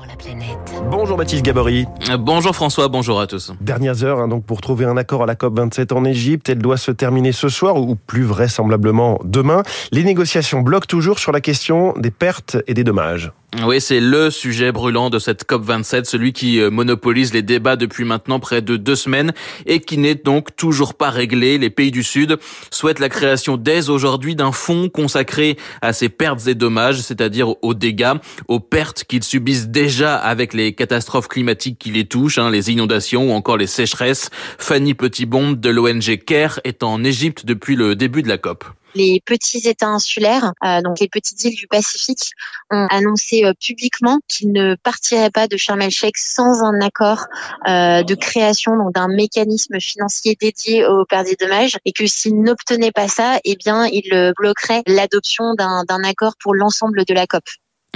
pour la planète. Bonjour Baptiste Gabory. Bonjour François, bonjour à tous. Dernières heures hein, donc pour trouver un accord à la COP 27 en Égypte. Elle doit se terminer ce soir ou plus vraisemblablement demain. Les négociations bloquent toujours sur la question des pertes et des dommages. Oui, c'est le sujet brûlant de cette COP27, celui qui euh, monopolise les débats depuis maintenant près de deux semaines et qui n'est donc toujours pas réglé. Les pays du Sud souhaitent la création dès aujourd'hui d'un fonds consacré à ces pertes et dommages, c'est-à-dire aux dégâts, aux pertes qu'ils subissent déjà avec les catastrophes climatiques qui les touchent, hein, les inondations ou encore les sécheresses. Fanny Petitbon de l'ONG CARE est en Égypte depuis le début de la COP les petits États insulaires, euh, donc les petites îles du Pacifique, ont annoncé euh, publiquement qu'ils ne partiraient pas de Sharm el-Sheikh sans un accord euh, de création d'un mécanisme financier dédié aux pertes et dommages, et que s'ils n'obtenaient pas ça, eh bien, ils bloqueraient l'adoption d'un accord pour l'ensemble de la COP.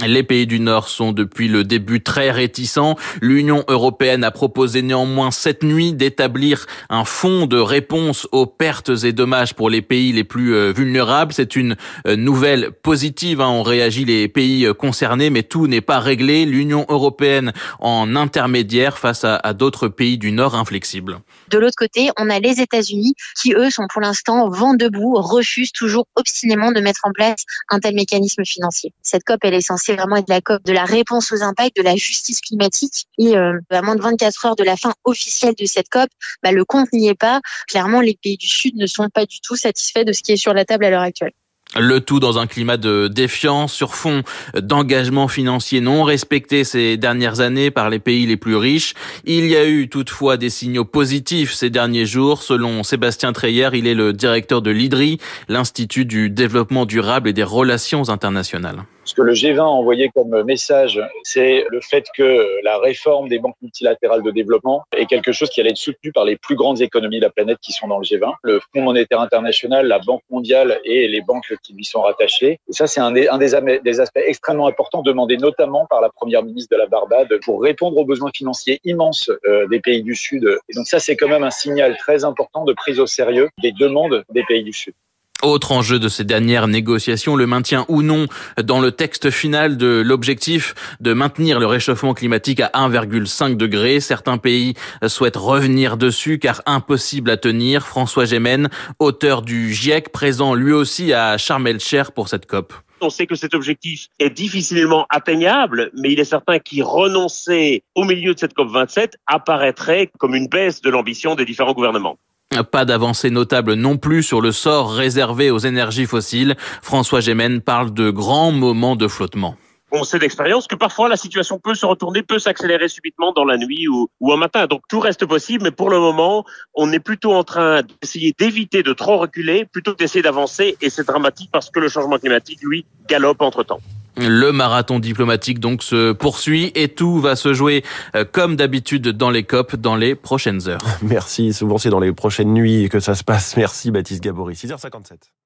Les pays du Nord sont depuis le début très réticents. L'Union européenne a proposé néanmoins cette nuit d'établir un fonds de réponse aux pertes et dommages pour les pays les plus euh, vulnérables. C'est une euh, nouvelle positive. Hein. On réagit les pays euh, concernés, mais tout n'est pas réglé. L'Union européenne en intermédiaire face à, d'autres pays du Nord inflexibles. De l'autre côté, on a les États-Unis qui, eux, sont pour l'instant vent debout, refusent toujours obstinément de mettre en place un tel mécanisme financier. Cette COP, elle est censée c'est vraiment de la COP, de la réponse aux impacts, de la justice climatique. Et euh, à moins de 24 heures de la fin officielle de cette COP, bah, le compte n'y est pas. Clairement, les pays du Sud ne sont pas du tout satisfaits de ce qui est sur la table à l'heure actuelle. Le tout dans un climat de défiance sur fond d'engagement financier non respecté ces dernières années par les pays les plus riches. Il y a eu toutefois des signaux positifs ces derniers jours. Selon Sébastien Treyer, il est le directeur de l'IDRI, l'Institut du développement durable et des relations internationales. Ce que le G20 a envoyé comme message, c'est le fait que la réforme des banques multilatérales de développement est quelque chose qui allait être soutenu par les plus grandes économies de la planète qui sont dans le G20. Le Fonds monétaire international, la Banque mondiale et les banques qui lui sont rattachées. Et ça, c'est un, des, des, aspects extrêmement importants demandés notamment par la première ministre de la Barbade pour répondre aux besoins financiers immenses euh, des pays du Sud. Et donc ça, c'est quand même un signal très important de prise au sérieux des demandes des pays du Sud. Autre enjeu de ces dernières négociations, le maintien ou non dans le texte final de l'objectif de maintenir le réchauffement climatique à 1,5 degré. Certains pays souhaitent revenir dessus car impossible à tenir. François Gémen, auteur du GIEC, présent lui aussi à Sharm el-Sheikh pour cette COP. On sait que cet objectif est difficilement atteignable, mais il est certain qu'y renoncer au milieu de cette COP27 apparaîtrait comme une baisse de l'ambition des différents gouvernements. Pas d'avancée notable non plus sur le sort réservé aux énergies fossiles. François Gémen parle de grands moments de flottement on sait d'expérience que parfois la situation peut se retourner, peut s'accélérer subitement dans la nuit ou, ou un matin. Donc tout reste possible, mais pour le moment, on est plutôt en train d'essayer d'éviter de trop reculer, plutôt d'essayer d'avancer, et c'est dramatique parce que le changement climatique, lui, galope entre-temps. Le marathon diplomatique donc se poursuit et tout va se jouer euh, comme d'habitude dans les COP dans les prochaines heures. Merci, souvent c'est dans les prochaines nuits que ça se passe. Merci Baptiste Gabory, 6h57.